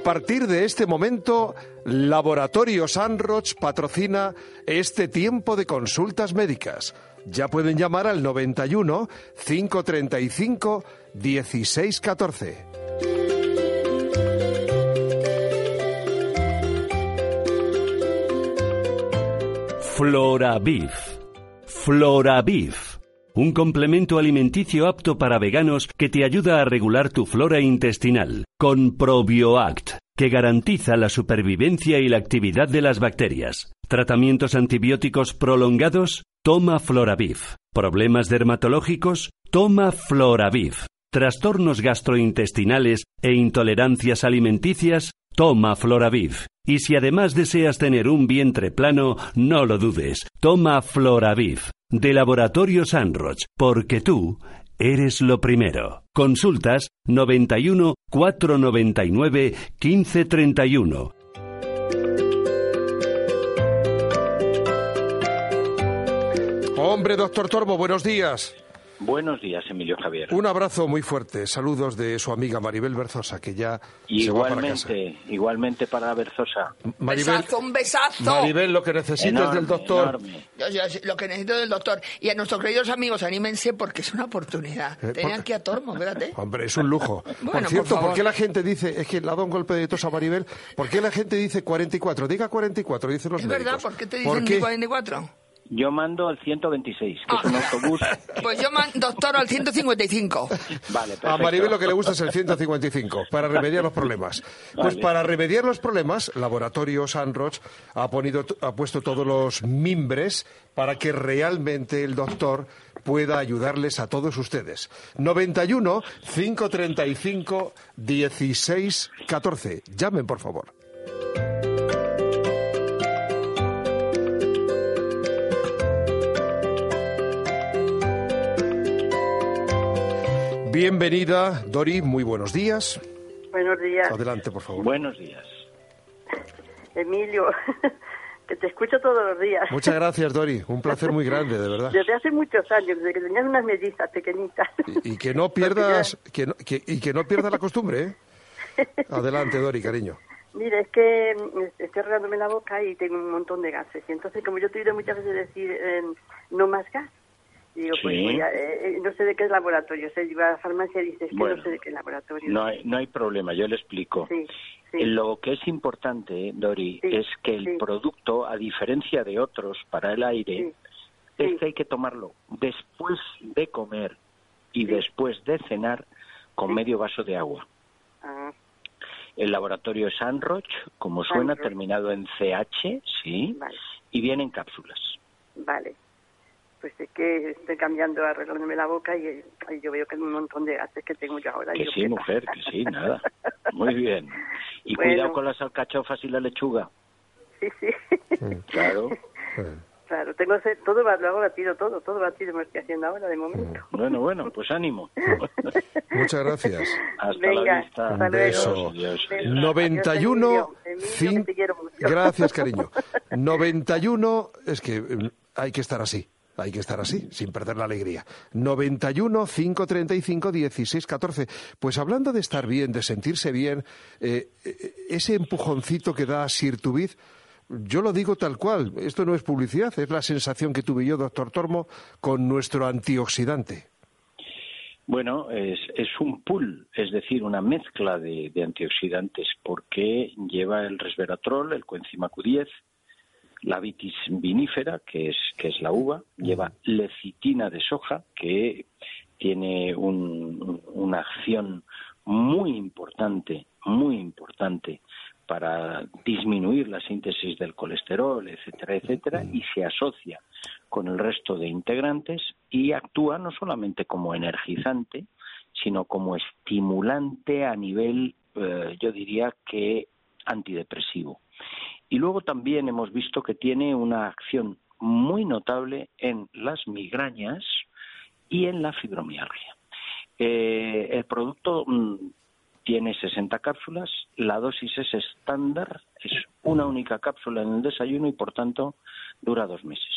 Partir de este momento, Laboratorio Sanroch patrocina este tiempo de consultas médicas. Ya pueden llamar al 91 535 1614. Floraviv. Floraviv. Un complemento alimenticio apto para veganos que te ayuda a regular tu flora intestinal, con ProbioAct, que garantiza la supervivencia y la actividad de las bacterias. Tratamientos antibióticos prolongados, toma Floraviv. Problemas dermatológicos, toma Floraviv. Trastornos gastrointestinales e intolerancias alimenticias, toma Floraviv. Y si además deseas tener un vientre plano, no lo dudes, toma Floraviv, de Laboratorio Sanroch, porque tú eres lo primero. Consultas 91 499 1531. Hombre, doctor Torbo, buenos días. Buenos días, Emilio Javier. Un abrazo muy fuerte. Saludos de su amiga Maribel Berzosa, que ya se va para casa. Igualmente, igualmente para Berzosa. Maribel, besazo, un besazo. Maribel, lo que necesites Enorme, del doctor. enorme. Yo- yo- lo que necesito del doctor. Y a nuestros queridos amigos, anímense porque es una oportunidad. Eh, Tenían por- que a Tormo, fíjate. Hombre, es un lujo. Bueno, por por cierto, por, favor. qué la gente dice, es que le ha dado un golpe de tos a Maribel, ¿por qué la gente dice 44? Diga 44, dicen los Es médicos. verdad, ¿por qué te ¿Por dicen qué? 44? Yo mando al 126, que es un autobús. Pues yo, man, doctor, al 155. Vale, perfecto. A Maribel lo que le gusta es el 155, para remediar los problemas. Pues Vale. para remediar los problemas, Laboratorio Sanroch ha, ponido, ha puesto todos los mimbres para que realmente el doctor pueda ayudarles a todos ustedes. 91 535 16 14. Llamen, por favor. Bienvenida, Dori, muy buenos días. Buenos días, Adelante, por favor. Buenos días. Emilio, que te escucho todos los días. Muchas gracias, Dori. Un placer muy grande, de verdad. Desde hace muchos años, desde que tenías unas mellizas pequeñitas. Y, y que no pierdas, que no- que- y que no pierdas la costumbre, ¿eh? Adelante, Dori, cariño. Mira, es que estoy arreglándome la boca y tengo un montón de gases. Y entonces, como yo te he oído muchas veces decir eh, no más gas, digo, pues Sí. voy a- eh, eh, no sé de qué es laboratorio. O sea, iba a la farmacia y dices que Bueno, no sé de qué es laboratorio. No hay, no hay problema, yo le explico. Sí, sí. Lo que es importante, Dori, es que el producto, a diferencia de otros para el aire, es que hay que tomarlo después de comer y después de cenar con medio vaso de agua. Ah, El laboratorio es Sanroch, como suena, terminado en CH, sí, vale, y viene en cápsulas. vale. Pues es que estoy cambiando, arreglándome la boca y, y yo veo que hay un montón de gases que tengo yo ahora. Que Digo, sí, ¿qué mujer, que sí, nada. Muy bien. Y Bueno. cuidado con las alcachofas y la lechuga. Sí, sí. Claro. Claro, tengo todo, lo hago batido, todo, todo batido me estoy haciendo ahora de momento. Bueno, bueno, pues ánimo. Muchas gracias. Hasta Venga, la vista. Un luego. beso. Adiós, adiós, Beso. adiós. 91 Emilio, Emilio, cin- que te quiero mucho. Gracias, cariño. 91 es que eh, hay que estar así. Hay que estar así, sin perder la alegría. 91 535 16 14. Pues hablando de estar bien, de sentirse bien, eh, eh, ese empujoncito que da Sirtubiz, yo lo digo tal cual. Esto no es publicidad, es la sensación que tuve yo, doctor Tormo, con nuestro antioxidante. Bueno, es, un pool, es decir, una mezcla de, de antioxidantes, porque lleva el resveratrol, el coenzima Q10, la vitis vinífera, que es, que es la uva, lleva lecitina de soja, que tiene un- una acción muy importante, muy importante para disminuir la síntesis del colesterol, etcétera, etcétera, y se asocia con el resto de integrantes y actúa no solamente como energizante, sino como estimulante a nivel, eh, yo diría que antidepresivo. Y luego también hemos visto que tiene una acción muy notable en las migrañas y en la fibromialgia. Eh, el producto mm, tiene 60 cápsulas, la dosis es estándar, es una única cápsula en el desayuno y por tanto dura dos meses.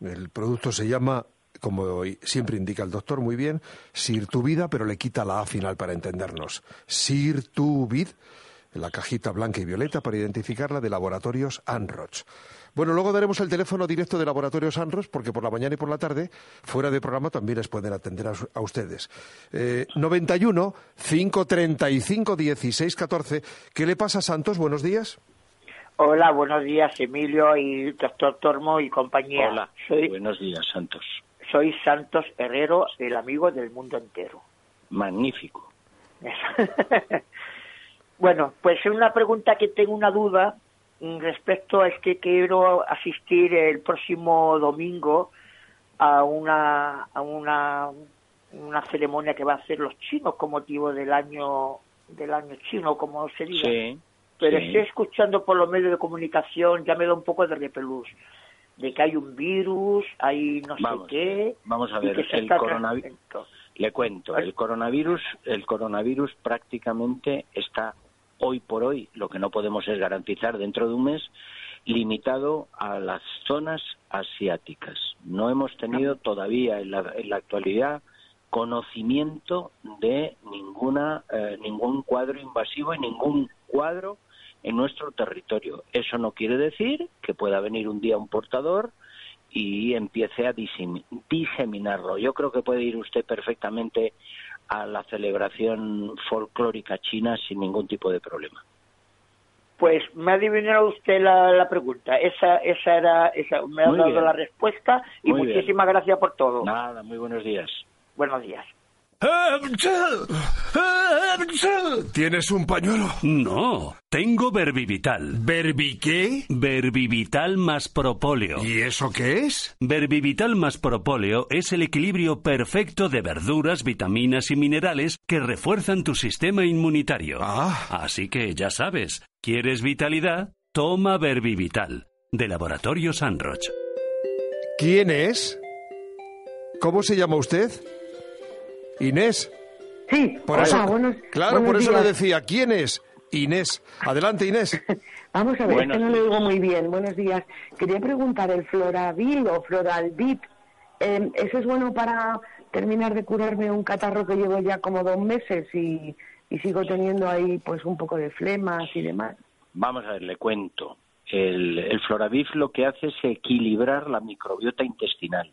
El producto se llama, como siempre indica el doctor muy bien, Sirtuvida, pero le quita la A final para entendernos. Sirtuvid, la cajita blanca y violeta para identificarla de laboratorios Anroch. Bueno, luego daremos el teléfono directo de Laboratorios Anros, porque por la mañana y por la tarde, fuera de programa, también les pueden atender a, ustedes. Eh, 91 535 16 14. ¿Qué le pasa, Santos? Buenos días. Hola, buenos días, Emilio y doctor Tormo y compañía. Hola, buenos días, Santos. Soy Santos Herrero, el amigo del mundo entero. Magnífico. bueno, pues es una pregunta que tengo una duda respecto es que quiero asistir el próximo domingo a una a una una ceremonia que va a hacer los chinos con motivo del año del año chino como se diga. Pero estoy escuchando por los medios de comunicación ya me da un poco de repelús de que hay un virus hay no sé qué vamos a ver el coronavirus le cuento el coronavirus el coronavirus prácticamente está hoy por hoy lo que no podemos es garantizar dentro de un mes limitado a las zonas asiáticas. No hemos tenido todavía en la, en la actualidad conocimiento de ninguna eh, ningún cuadro invasivo y ningún cuadro en nuestro territorio. Eso no quiere decir que pueda venir un día un portador y empiece a diseminarlo. Yo creo que puede ir usted perfectamente a la celebración folclórica china sin ningún tipo de problema. Pues me ha adivinado usted la, pregunta. Esa, esa era, esa, me ha dado la respuesta y muchísimas gracias por todo. Nada, muy buenos días. Buenos días. ¿Tienes un pañuelo? No, tengo Verbivital. ¿Verbi qué? Verbivital más propóleo. ¿Y eso qué es? Verbivital más propóleo es el equilibrio perfecto de verduras, vitaminas y minerales que refuerzan tu sistema inmunitario. Ah. Así que ya sabes, ¿quieres vitalidad? Toma Verbivital, de Laboratorio Sanroch. ¿Quién es? ¿Cómo se llama usted? Inés. Sí, por eso, Claro, por eso le decía, ¿quién es? Inés. Adelante, Inés. Vamos a ver, es que no le digo muy bien. Buenos días. Quería preguntar, ¿el Floravil o Floralvip, eh, ¿eso es bueno para terminar de curarme un catarro que llevo ya como dos meses y, sigo teniendo ahí pues un poco de flemas y demás? Vamos a ver, le cuento. El, el Floravif lo que hace es equilibrar la microbiota intestinal.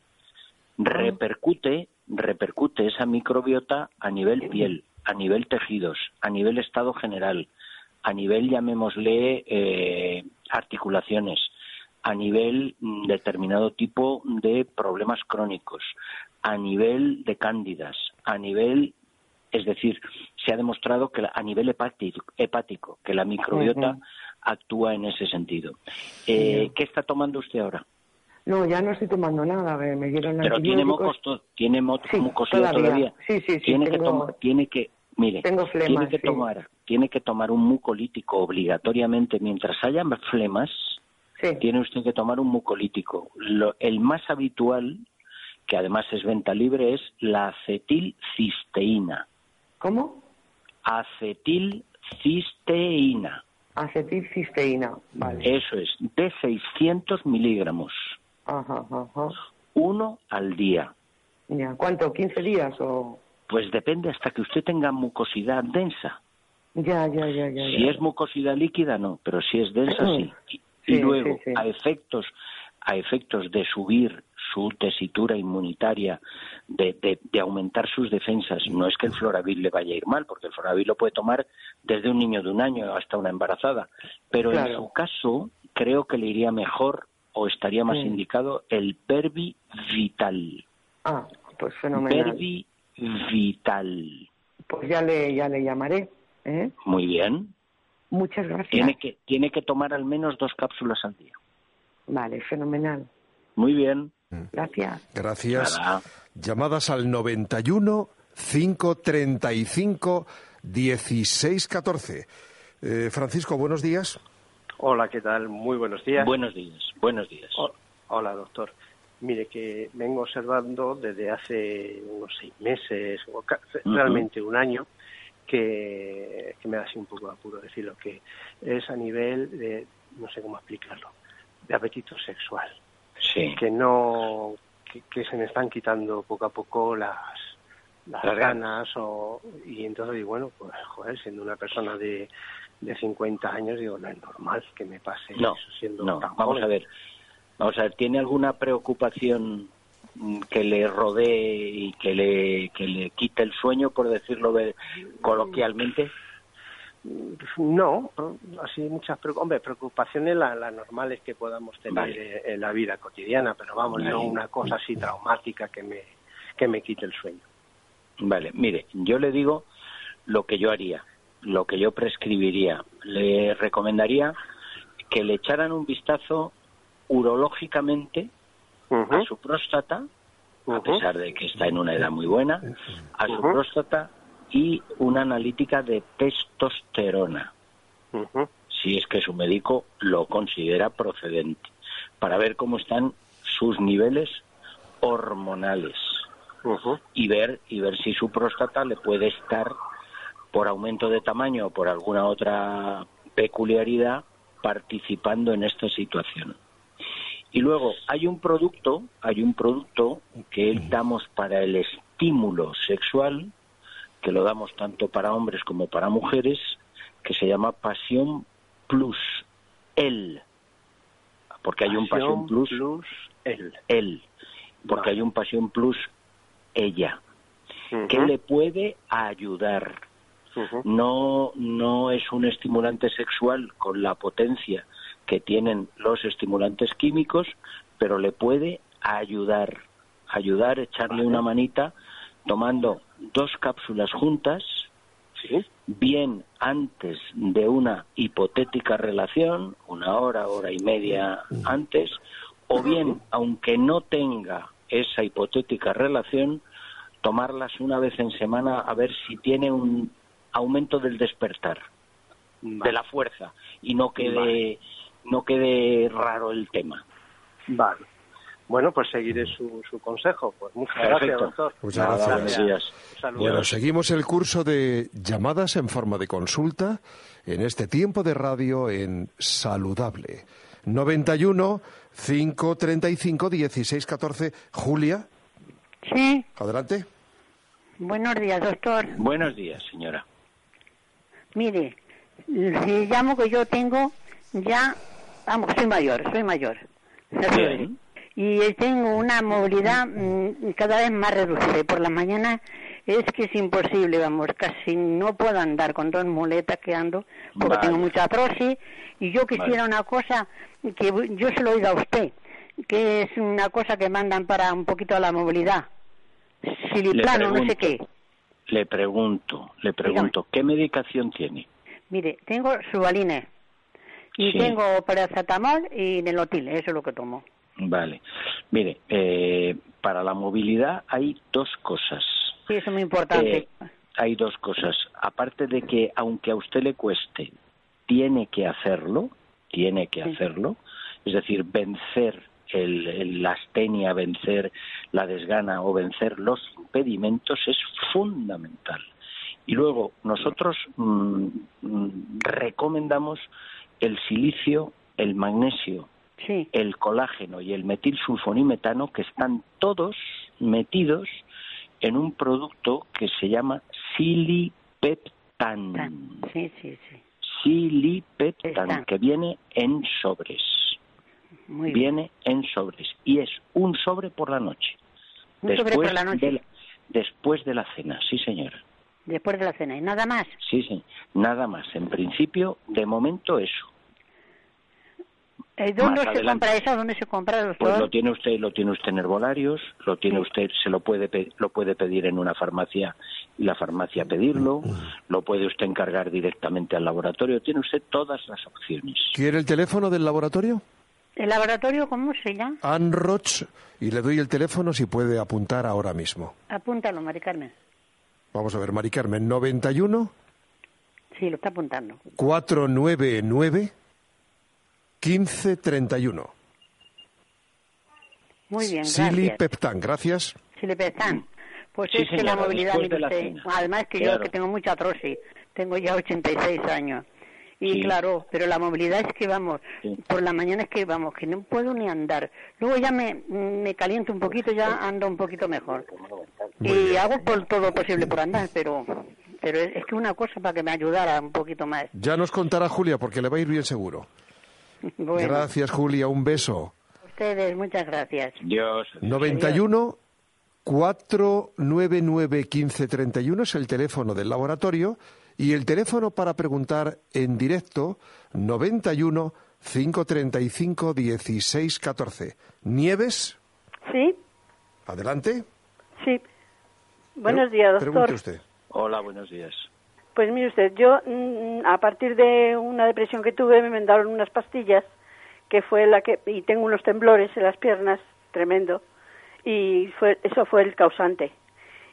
Ah. Repercute repercute esa microbiota a nivel piel, a nivel tejidos, a nivel estado general, a nivel, llamémosle, eh, articulaciones, a nivel mm, determinado tipo de problemas crónicos, a nivel de cándidas, a nivel, es decir, se ha demostrado que a nivel hepático, hepático que la microbiota actúa en ese sentido. Eh, ¿Qué está tomando usted ahora? No, ya no estoy tomando nada, me dieron Pero tiene mocos, tiene mucosidad todavía. Sí, sí, sí. Tiene que tomar, tiene que, mire, tiene que tomar, tiene que tomar un mucolítico obligatoriamente mientras haya flemas. Tiene usted que tomar un mucolítico. el más habitual, que además es venta libre, es la acetilcisteína. ¿Cómo? Acetilcisteína. Acetilcisteína, vale. Eso es, de 600 miligramos. Ajá, ajá. Uno al día. Ya. ¿Cuánto? ¿15 días o...? Pues depende hasta que usted tenga mucosidad densa. Ya, ya, ya, ya. Si es mucosidad líquida, no, pero si es densa, sí. Y, luego, a efectos a efectos de subir su tesitura inmunitaria, de, de, aumentar sus defensas. No es que el floravil le vaya a ir mal, porque el floravil lo puede tomar desde un niño de un año hasta una embarazada. Pero en su caso, creo que le iría mejor o estaría más indicado el Pervi Vital. Ah, pues fenomenal. Pervi Vital. Pues ya le, ya le llamaré. ¿eh? Muy bien. Muchas gracias. Tiene que, tiene que tomar al menos dos cápsulas al día. Vale, fenomenal. Muy bien. Gracias. Gracias. Nada. Llamadas al 91 535 1614. Eh, Francisco, buenos días. Hola, ¿qué tal? Muy buenos días. Buenos días, buenos días. Hola, doctor. Mire, que vengo observando desde hace unos seis meses, o realmente un año, que, que me da así un poco de apuro decirlo, que es a nivel de, no sé cómo explicarlo, de apetito sexual. Sí. Que no, que, que se me están quitando poco a poco las, las, Las ganas. ganas, o, y entonces digo, bueno, pues joder, siendo una persona de, de 50 años, digo, no es normal que me pase No, eso siendo no, tan vamos joven. a ver. Vamos a ver, ¿tiene alguna preocupación mm, que le rodee y que le, que le quite el sueño, por decirlo coloquialmente? No, así muchas. Hombre, preocupaciones las normales que podamos tener Vale. eh, en la vida cotidiana, pero vamos, no una cosa así traumática que me, que me quite el sueño. Vale, mire, yo le digo lo que yo haría, lo que yo prescribiría. Le recomendaría que le echaran un vistazo urológicamente a su próstata, a pesar de que está en una edad muy buena, a su próstata y una analítica de testosterona, si es que su médico lo considera procedente, para ver cómo están sus niveles hormonales y ver y ver si su próstata le puede estar por aumento de tamaño o por alguna otra peculiaridad participando en esta situación. Y luego hay un producto, hay un producto que damos para el estímulo sexual, que lo damos tanto para hombres como para mujeres, que se llama Pasión Plus, el, porque hay un Pasión Plus, el, el, porque hay un Pasión Plus ella, que le puede ayudar. No, no es un estimulante sexual con la potencia que tienen los estimulantes químicos, pero le puede ayudar, ayudar, echarle una manita tomando dos cápsulas juntas, bien antes de una hipotética relación, una hora, hora y media antes, o bien, aunque no tenga esa hipotética relación, tomarlas una vez en semana a ver si tiene un aumento del despertar, de la fuerza, y no quede, Vale. no quede raro el tema. Vale. Bueno, pues seguiré su, su consejo. Pues muchas Perfecto. gracias, doctor. Muchas Nada, gracias. Saludos. Bueno, seguimos el curso de llamadas en forma de consulta en este tiempo de radio en Saludable. 91 535 1614. Julia, Sí, adelante. buenos días, doctor. Buenos días, señora. Mire, si llamo que yo tengo ya, vamos, soy mayor, soy mayor. Bien. Y tengo una movilidad mm, cada vez más reducida. Y por la mañana es que es imposible, vamos, casi no puedo andar con dos muletas que ando, porque Vale. tengo mucha artrosis. Y yo quisiera una cosa que yo se lo oiga a usted, que es una cosa que mandan para un poquito la movilidad. Siliplano, no sé qué. Le pregunto, le pregunto, ¿qué medicación tiene? Mire, tengo subalines y Sí. tengo paracetamol y nelotil, eso es lo que tomo. Vale. Mire, eh, para la movilidad hay dos cosas. Sí, eso es muy importante. Eh, hay dos cosas. Aparte de que, aunque a usted le cueste, tiene que hacerlo, tiene que hacerlo, es decir, vencer el, el- la astenia, vencer la desgana o vencer los impedimentos es fundamental. Y luego, nosotros mm, mm, recomendamos el silicio, el magnesio, Sí. el colágeno y el metilsulfonimetano, que están todos metidos en un producto que se llama silipeptan. Sí, sí, sí. Silipeptan, que viene en sobres. Muy bien. viene en sobres. Y es un sobre por la noche. Un sobre por la noche. de la- después de la cena, sí señora. Después de la cena y nada más. Sí, sí. Nada más. En principio, de momento eso. Eh, ¿Dónde Más se adelante. compra eso? ¿Dónde se compra, doctor? Pues lo tiene usted, lo tiene usted en herbolarios, lo tiene usted, se lo puede lo puede pedir en una farmacia y la farmacia pedirlo, lo puede usted encargar directamente al laboratorio, tiene usted todas las opciones. ¿Quiere el teléfono del laboratorio? ¿El laboratorio cómo se llama? Anroch, y le doy el teléfono si puede apuntar ahora mismo. Apúntalo, Mari Carmen. Vamos a ver, Mari Carmen, 91 Sí, lo está apuntando. 499 1531. Muy bien, Sili gracias. Peptan, gracias. Silipetán. Pues Sí, es que señora, la movilidad, de la usted, además que Claro. yo que tengo mucha artrosis, tengo ya 86 años. Y Sí. claro, pero la movilidad es que vamos, Sí. por la mañana es que vamos, que no puedo ni andar. Luego ya me, me caliento un poquito, ya ando un poquito mejor. y hago por todo lo posible por andar, pero pero es, es que una cosa para que me ayudara un poquito más. Ya nos contará Julia porque le va a ir bien seguro. Bueno, Gracias, Julia, un beso. ustedes, muchas gracias. Dios. 91 499 1531 es el teléfono del laboratorio y el teléfono para preguntar en directo 91 535 1614. Nieves, Sí, adelante. sí. Buenos días, doctor. Pregunte usted. Hola, buenos días. Pues mire usted, yo mm, a partir de una depresión que tuve me mandaron unas pastillas que fue la que y tengo unos temblores en las piernas tremendo y fue eso fue el causante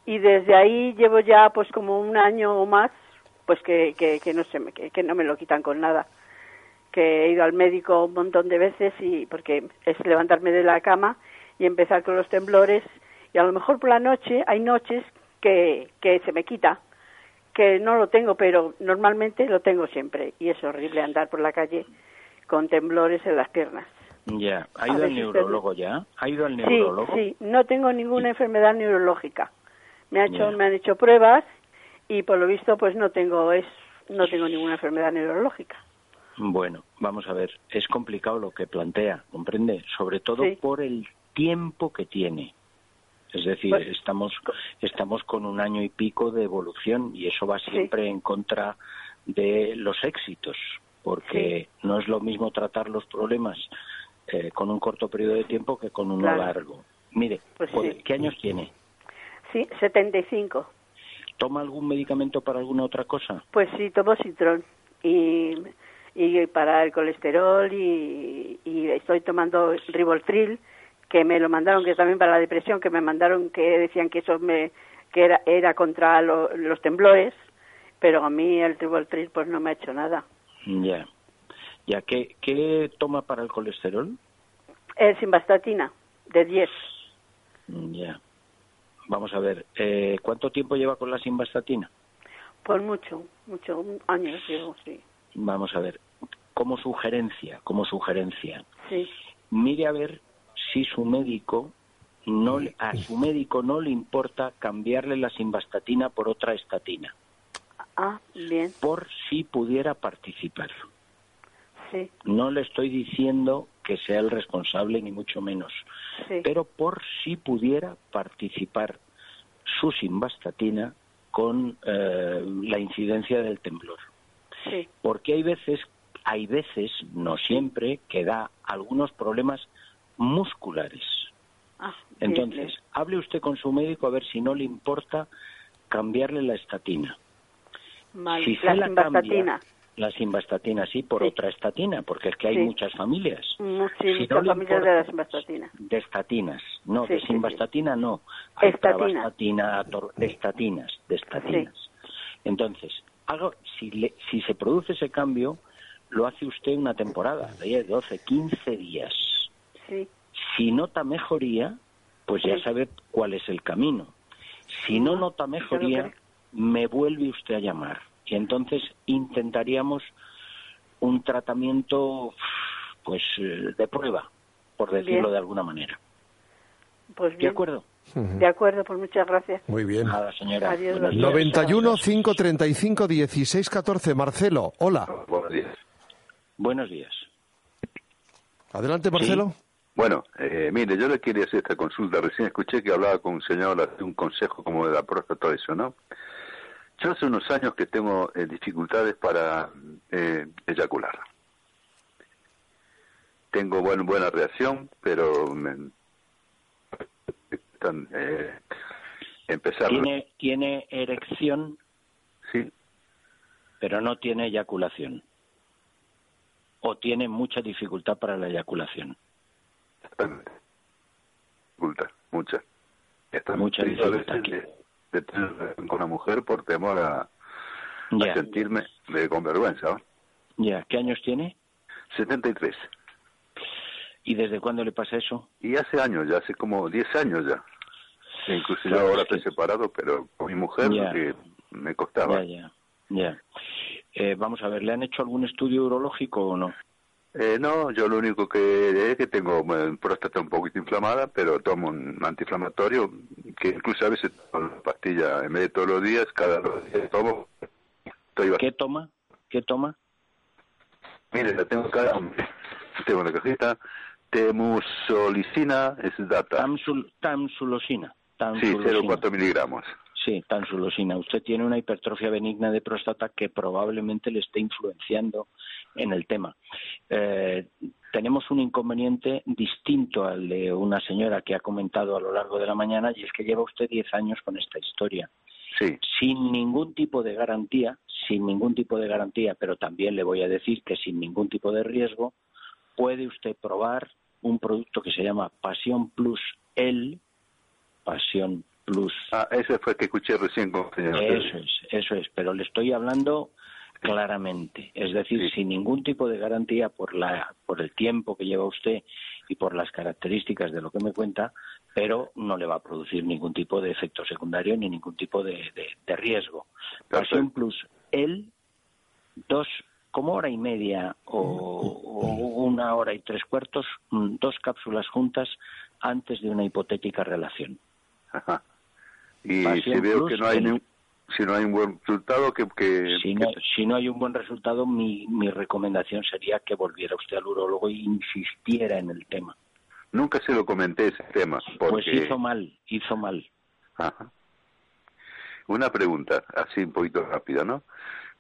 y desde ahí llevo ya pues como un año o más pues que, que, que no se me, que, que no me lo quitan con nada. Que he ido al médico un montón de veces y porque es levantarme de la cama y empezar con los temblores. Y a lo mejor por la noche hay noches que, que se me quita que no lo tengo pero normalmente lo tengo siempre. Y es horrible andar por la calle con temblores en las piernas. Ya, ¿ha ido al usted- neurólogo ya? ¿Ha ido al sí neurólogo? sí. No tengo ninguna enfermedad neurológica. Me ha hecho Ya. me han hecho pruebas y por lo visto pues no tengo es no tengo ninguna enfermedad neurológica Bueno, vamos a ver, es complicado lo que plantea, ¿comprende? Sobre todo Sí. por el tiempo que tiene. Es decir, Pues- estamos estamos con un año y pico de evolución y eso va siempre en contra de los éxitos, porque no es lo mismo tratar los problemas eh, con un corto periodo de tiempo que con uno Claro. largo. Mire, Pues ¿cuál- sí. ¿qué años tiene? sí 75 ¿Toma algún medicamento para alguna otra cosa? Pues sí, tomo Citrón y, y para el colesterol y, y estoy tomando Rivoltril, que me lo mandaron, que también para la depresión, que me mandaron que decían que eso me que era, era contra lo- los temblores, pero a mí el Rivoltril pues no me ha hecho nada. Ya. Ya, ¿qué, ¿qué toma para el colesterol? El simvastatina, de 10. Ya. Vamos a ver, eh, ¿cuánto tiempo lleva con la simvastatina? Por mucho, mucho, años llevo, sí. Vamos a ver, como sugerencia, como sugerencia, Sí, mire a ver si su médico no le- a su médico no le importa cambiarle la simvastatina por otra estatina, ah, bien, por si pudiera participar. sí, No le estoy diciendo que sea el responsable ni mucho menos, sí. pero por si pudiera participar su simvastatina con eh, la incidencia del temblor. Sí, Porque hay veces, hay veces, no siempre, que da algunos problemas musculares. ah, Entonces, bien. hable usted con su médico a ver si no le importa cambiarle la estatina. Vale, si la simvastatina. cambia, la simvastatina sí por Sí. otra estatina, porque es que hay Sí. muchas familias. Si muchas no familias de la simvastatina. De estatinas, no, Sí, de simvastatina no. Hay Estatina. de estatinas, de estatinas. Entonces, haga- si, le- si se produce ese cambio, lo hace usted una temporada, de 10, 12, 15 días. Si nota mejoría, pues ya sabe cuál es el camino. Si no nota mejoría, me vuelve usted a llamar. Y entonces intentaríamos un tratamiento, pues, eh, de prueba, por decirlo Bien. de alguna manera. pues ¿De bien. acuerdo? De acuerdo, pues muchas gracias. Muy bien. Nada, señora. Adiós, Buenos doctor. días. 91 535 1614. Marcelo, hola. Buenos días. Buenos días. Adelante, Marcelo. Bueno, eh, mire, yo le quería hacer esta consulta. Recién escuché que hablaba con un señor de un consejo como de la próstata, todo eso, ¿no? Yo hace unos años que tengo eh, dificultades para eh, eyacular. Tengo buen, buena reacción, pero me- eh, empezar. ¿Tiene, ¿Tiene erección? Sí. Pero no tiene eyaculación. ¿O tiene mucha dificultad para la eyaculación? Dificultad, mucha. Está Mucha dificultad veces de, tener con una mujer por temor a, a sentirme de, con vergüenza. ¿no? Ya, ¿qué años tiene? 73. ¿Y desde cuándo le pasa eso? Y hace años, ya hace como 10 años ya. Incluso yo ahora estoy separado, pero con mi mujer que me costaba. Ya, ya, ya. Eh, vamos a ver, ¿le han hecho algún estudio urológico o no? Eh, no, yo lo único que es que tengo próstata un poquito inflamada, pero tomo un antiinflamatorio, que incluso a veces tomo la pastilla en vez de todos los días, cada dos días tomo. Estoy ¿Qué toma? ¿Qué toma? Mire, la tengo acá, tengo una cajita, temusolicina es data. Tamsul, tamsulosina. Sí, tamsulosina. 0,4 miligramos. Sí, tansulosina. Usted tiene una hipertrofia benigna de próstata que probablemente le esté influenciando en el tema. Eh, tenemos un inconveniente distinto al de una señora que ha comentado a lo largo de la mañana y es que lleva usted 10 años con esta historia. Sí. Sin ningún tipo de garantía, sin ningún tipo de garantía, pero también le voy a decir que sin ningún tipo de riesgo, puede usted probar un producto que se llama Pasión Plus L, Pasión Plus Ah, ese fue que escuché recién con señor. eso es, eso es, pero le estoy hablando claramente, es decir, sin ningún tipo de garantía por la por el tiempo que lleva usted y por las características de lo que me cuenta, pero no le va a producir ningún tipo de efecto secundario ni ningún tipo de, de- de riesgo. Pasión Plus, él, dos, como hora y media o, o una hora y tres cuartos, mm, dos cápsulas juntas antes de una hipotética relación. Ajá. Y Pasión si veo que no hay el- ni un- si no hay un buen resultado, que, que, Si no, si no hay un buen resultado, mi, mi recomendación sería que volviera usted al urólogo e insistiera en el tema. nunca se lo comenté ese tema. Porque... Pues hizo mal, hizo mal. Ajá. Una pregunta, así un poquito rápida, ¿no?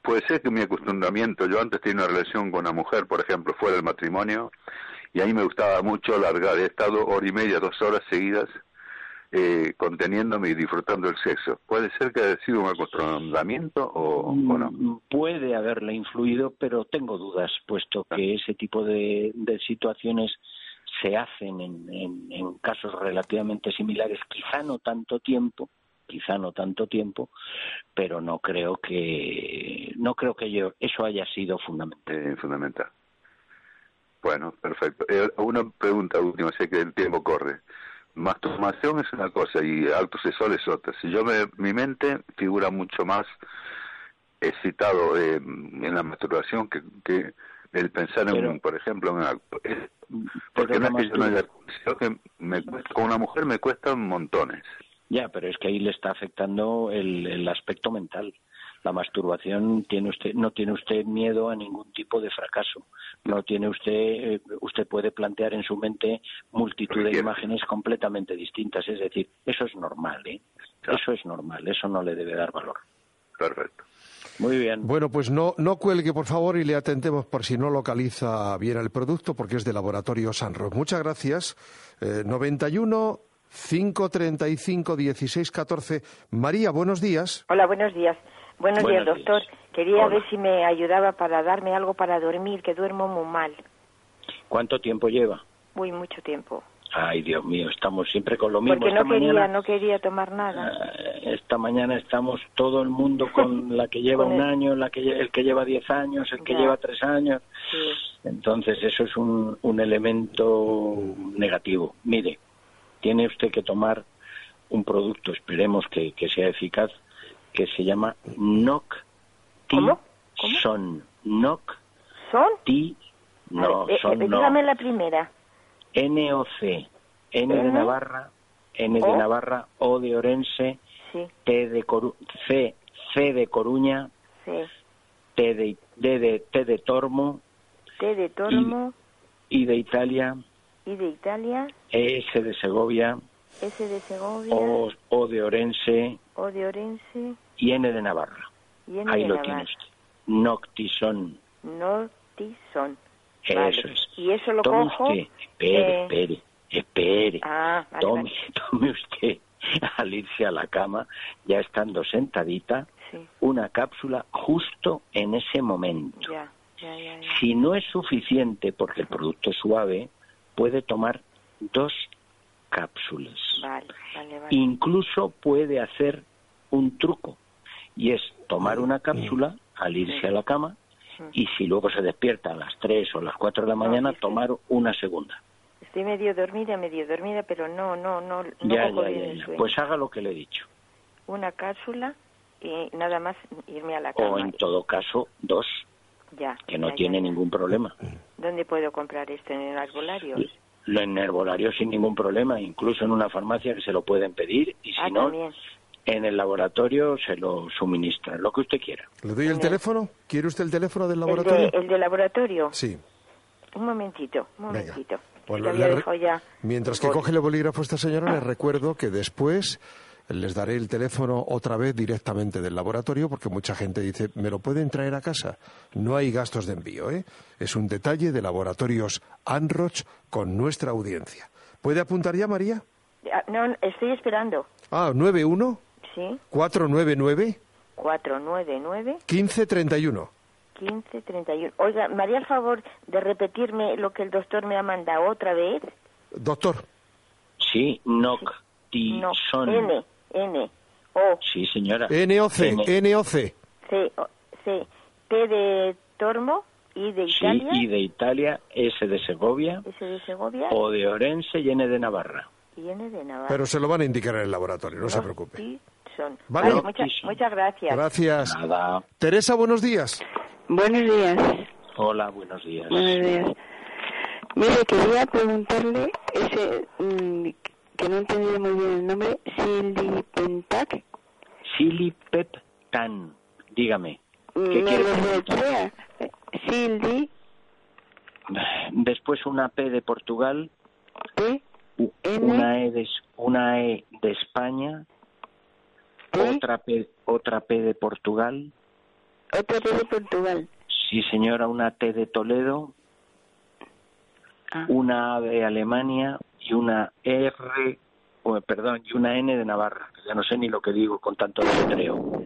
Puede ser que mi acostumbramiento, yo antes tenía una relación con una mujer, por ejemplo, fuera del matrimonio, y a mí me gustaba mucho largar, he estado hora y media, dos horas seguidas eh, conteniéndome y disfrutando del sexo. ¿Puede ser que haya sido un acostumbramiento o, o no? Mm, Puede haberle influido, pero tengo dudas, puesto que ese tipo de, de situaciones se hacen en, en- en casos relativamente similares, quizá no tanto tiempo, quizá no tanto tiempo, pero no creo que no creo que yo, eso haya sido fundamental. Eh, fundamental. Bueno, perfecto. Eh, una pregunta última, sé que el tiempo corre. Masturbación es una cosa y acto sexual es otra. Si yo me, mi mente figura mucho más excitado eh, en la masturbación que, que el pensar en, Pero- un, por ejemplo, en un acto. Porque no es que yo no haya, masturba- sino que me cuesta- con una mujer me cuestan montones. Ya, pero es que ahí le está afectando el, el aspecto mental. La masturbación tiene usted, no tiene usted miedo a ningún tipo de fracaso. No tiene usted, eh, usted puede plantear en su mente multitud de imágenes completamente distintas. Es decir, eso es normal, ¿eh? Eso es normal. Eso no le debe dar valor. Perfecto. Muy bien. Bueno, pues no, no cuelgue, por favor, y le atendemos por si no localiza bien el producto, porque es de Laboratorio Sanrock. Muchas gracias. Eh, 91 535 16 14. María, buenos días. Hola, buenos días. Buenos, Buenos días, doctor. Quería Hola. ver si me ayudaba para darme algo para dormir, que duermo muy mal. ¿Cuánto tiempo lleva? Muy mucho tiempo. Ay, Dios mío, estamos siempre con lo mismo. Porque Esta no quería, mañana- no quería tomar nada. Eh, esta mañana estamos todo el mundo con la que lleva un el- año, la que el que lleva diez años, el que Ya. lleva tres años. Sí. Entonces eso es un, un elemento negativo. Mire, tiene usted que tomar un producto, esperemos que, que sea eficaz, que se llama Noc Son. Noc ¿Son? T no, Eh, eh, son no. dígame la primera. NOC, N de. Navarra, N de O. Navarra, O de Orense, Sí, T de Coru C, C de Coruña, sí. T de, D de, T de Tormo, T de Tormo, I de Italia, I de Italia, S de Segovia, S de Segovia, O, O de Orense O de Orense y N de Navarra. y N Ahí de lo Navarra. tiene usted. Noctison, Nortison. eso Vale. es. Y eso lo Tome cojo. usted, espere, eh, espere, espere. Ah, vale, tome, vale. tome usted al irse a la cama, ya estando sentadita, una cápsula justo en ese momento. Ya, ya, ya, ya. Si no es suficiente, porque el producto es suave, puede tomar dos cápsulas. Vale, vale, vale. Incluso puede hacer un truco, y es tomar una cápsula al irse a la cama, y si luego se despierta a las 3 o las 4 de la mañana, tomar una segunda. Estoy medio dormida, medio dormida, pero no, no, no, no Ya, ya, ya, el ya. sueño. Pues haga lo que le he dicho. Una cápsula y nada más irme a la cama. O en todo caso, dos, Ya. que no tiene ya. ningún problema. ¿Dónde puedo comprar esto? ¿En el arbolario? Lo en herbolario sin ningún problema, incluso en una farmacia que se lo pueden pedir y si ah, no, también. en el laboratorio se lo suministran, lo que usted quiera. ¿Le doy el teléfono? ¿Quiere usted el teléfono del ¿El laboratorio? de, el de laboratorio? Sí. Un momentito, un momentito. Bueno, le ya. Mientras que coge el bolígrafo esta señora, les recuerdo que después les daré el teléfono otra vez directamente del laboratorio porque mucha gente dice, ¿me lo pueden traer a casa? No hay gastos de envío, ¿eh? Es un detalle de laboratorios Anroch con nuestra audiencia. ¿Puede apuntar ya, María? Ah, No, estoy esperando. Ah, 91 Sí, 499 499 1531. 1531. Oiga, ¿me haría el favor de repetirme lo que el doctor me ha mandado otra vez? Doctor, Sí, No, Noctison. N, N, O, Sí, señora. NOC, N. NOC. C, O, C, T de Tormo, I de Sí, Italia, y de Italia, S de Segovia, S de Segovia o de Orense y N de Navarra. y N de Navarra. Pero se lo van a indicar en el laboratorio, no se Los preocupe. T son. Vale. Vale, muchas, muchas gracias. Gracias. Nada. Teresa, buenos días. Buenos días. Hola, buenos días. Buenos días. Mire, quería preguntarle ese mm, que no he entendido muy bien el nombre, Silipentac. Silipeptan. Dígame. ¿Qué Me quiere deletrea. Sildi, Después una P de Portugal, P, u- N. una E de, una e de España, otra P, otra P de Portugal, otra P de Portugal. sí señora, una T de Toledo, Ah. una A de Alemania y una R, o, perdón, y una N de Navarra. que Ya no sé ni lo que digo con tanto deletreo.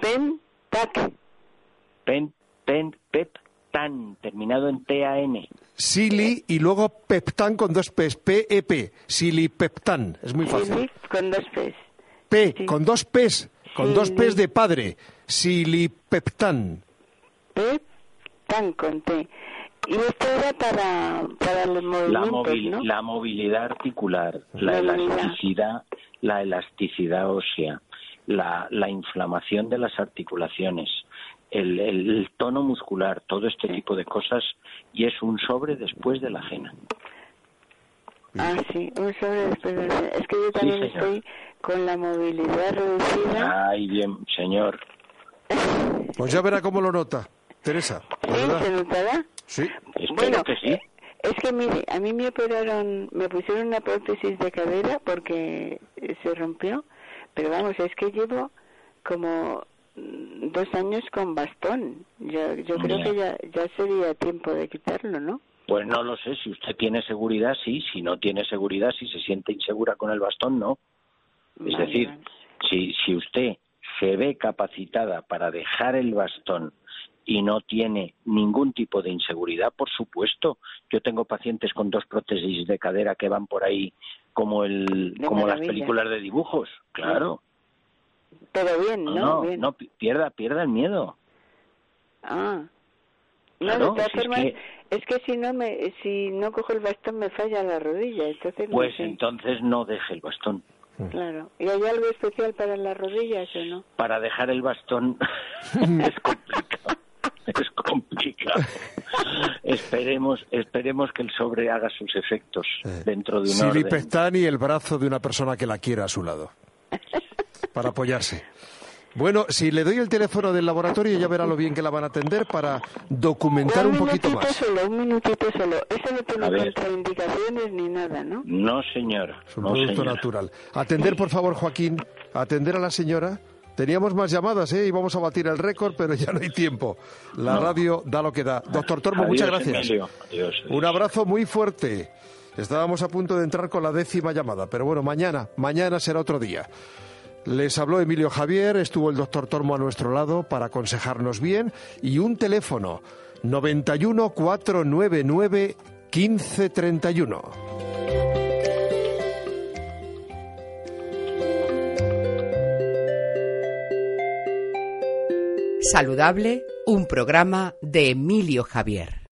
Silipentac. Pen, pen, pep, tan, terminado en T-A-N. Sili y luego peptan con dos P's. P-E-P. Silipeptan. Es muy fácil. Silip con dos P's. P, con dos P's. Con Sí, dos P's sí. de padre. Silipeptan. P, tan con T. Y esto era para, para los La, movimientos, movil- ¿no? la movilidad articular, la La elasticidad, la elasticidad ósea, la, la inflamación de las articulaciones, el, el- el tono muscular, todo este tipo de cosas, y es un sobre después de la ajena. Ah, sí, un sobre después de... Es que yo también señor. estoy con la movilidad reducida. Ay, bien, señor. Pues ya verá cómo lo nota. Teresa. ¿Sí? ¿Se notará? Sí. Espero Bueno, que sí. Es que mire, a mí me operaron, me pusieron una prótesis de cadera porque eh, se rompió, pero vamos, es que llevo como mm, dos años con bastón. Yo, yo creo que ya, ya sería tiempo de quitarlo, ¿no? Pues no lo sé, si usted tiene seguridad, sí, si no tiene seguridad, si se siente insegura con el bastón, no. Es Vale, decir, vale. si, si usted se ve capacitada para dejar el bastón y no tiene ningún tipo de inseguridad, por supuesto. Yo tengo pacientes con dos prótesis de cadera que van por ahí como el De como las películas de dibujos, claro. Pero bien, No, ¿no? bien. pierda, pierda el miedo. Ah. No, Claro, de todas si es que- es que si no me, si no cojo el bastón me falla la rodilla, entonces no Pues sé. entonces no deje el bastón. Claro. ¿Y hay algo especial para las rodillas o no? Para dejar el bastón es complicado. Es complicado. esperemos, esperemos que el sobre haga sus efectos dentro de un orden. Y el brazo de una persona que la quiera a su lado. Para apoyarse. Bueno, si le doy el teléfono del laboratorio ya verá lo bien que la van a atender para documentar un poquito minutito más. solo, un minutito solo. Eso no tiene contraindicaciones ni nada, ¿no? No, señora. Es un no, producto señora. natural. Atender, por favor, Joaquín. Atender a la señora. Teníamos más llamadas, ¿eh? Íbamos a batir el récord, pero ya no hay tiempo. La No. radio da lo que da. Doctor Tormo, muchas gracias. Adiós. Un abrazo muy fuerte. Estábamos a punto de entrar con la décima llamada, pero bueno, mañana, mañana será otro día. Les habló Emilio Javier, estuvo el doctor Tormo a nuestro lado para aconsejarnos bien y un teléfono 91 499 1531. Saludable, un programa de Emilio Javier.